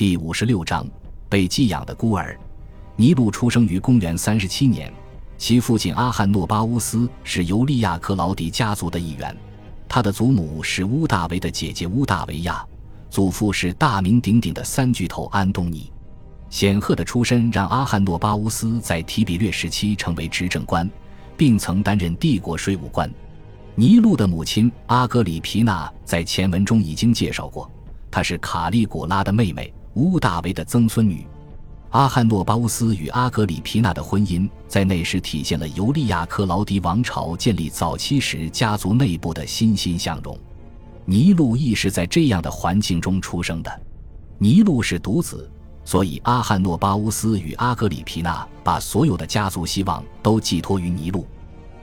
第五十六章被寄养的孤儿。尼禄出生于公元三十七年，其父亲阿汉诺巴乌斯是尤利亚克劳迪家族的一员，他的祖母是乌大维的姐姐乌大维亚，祖父是大名鼎鼎的三巨头安东尼。显赫的出身让阿汉诺巴乌斯在提比略时期成为执政官，并曾担任帝国税务官。尼禄的母亲阿格里皮娜在前文中已经介绍过，她是卡利古拉的妹妹，乌大维的曾孙女。阿汉诺巴乌斯与阿格里皮娜的婚姻，在那时体现了尤利亚克劳迪王朝建立早期时家族内部的欣欣向荣。尼禄亦是在这样的环境中出生的。尼禄是独子，所以阿汉诺巴乌斯与阿格里皮娜把所有的家族希望都寄托于尼禄。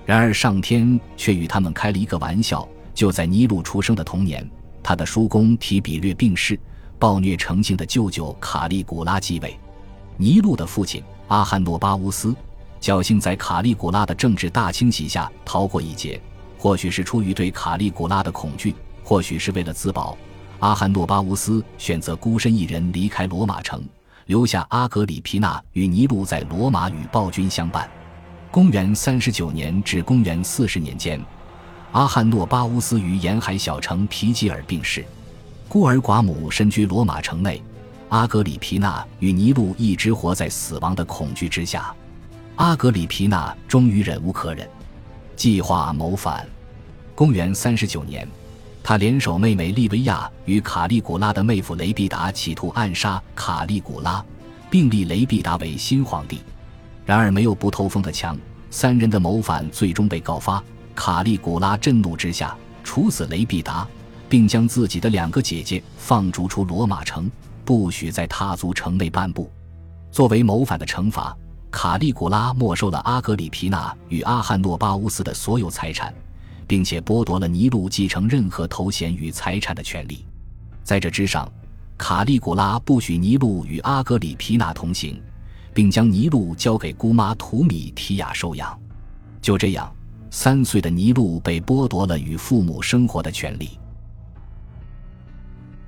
然而上天却与他们开了一个玩笑，就在尼禄出生的同年，他的叔公提比略病逝，暴虐成性的舅舅卡利古拉继位。尼禄的父亲阿汉诺巴乌斯侥幸在卡利古拉的政治大清洗下逃过一劫，或许是出于对卡利古拉的恐惧，或许是为了自保，阿汉诺巴乌斯选择孤身一人离开罗马城，留下阿格里皮娜与尼禄在罗马与暴君相伴。公元三十九年至公元四十年间，阿汉诺巴乌斯于沿海小城皮吉尔病逝，孤儿寡母身居罗马城内。阿格里皮娜与尼禄一直活在死亡的恐惧之下。阿格里皮娜终于忍无可忍，计划谋反。公元三十九年，他联手妹妹利维亚与卡利古拉的妹夫雷必达，企图暗杀卡利古拉，并立雷必达为新皇帝。然而没有不透风的墙，三人的谋反最终被告发。卡利古拉震怒之下，处死雷必达，并将自己的两个姐姐放逐出罗马城。不许再踏足城内半步。作为谋反的惩罚，卡利古拉没收了阿格里皮娜与阿汉诺巴乌斯的所有财产，并且剥夺了尼禄继承任何头衔与财产的权利。在这之上，卡利古拉不许尼禄与阿格里皮娜同行，并将尼禄交给姑妈图米提亚收养。就这样，三岁的尼禄被剥夺了与父母生活的权利。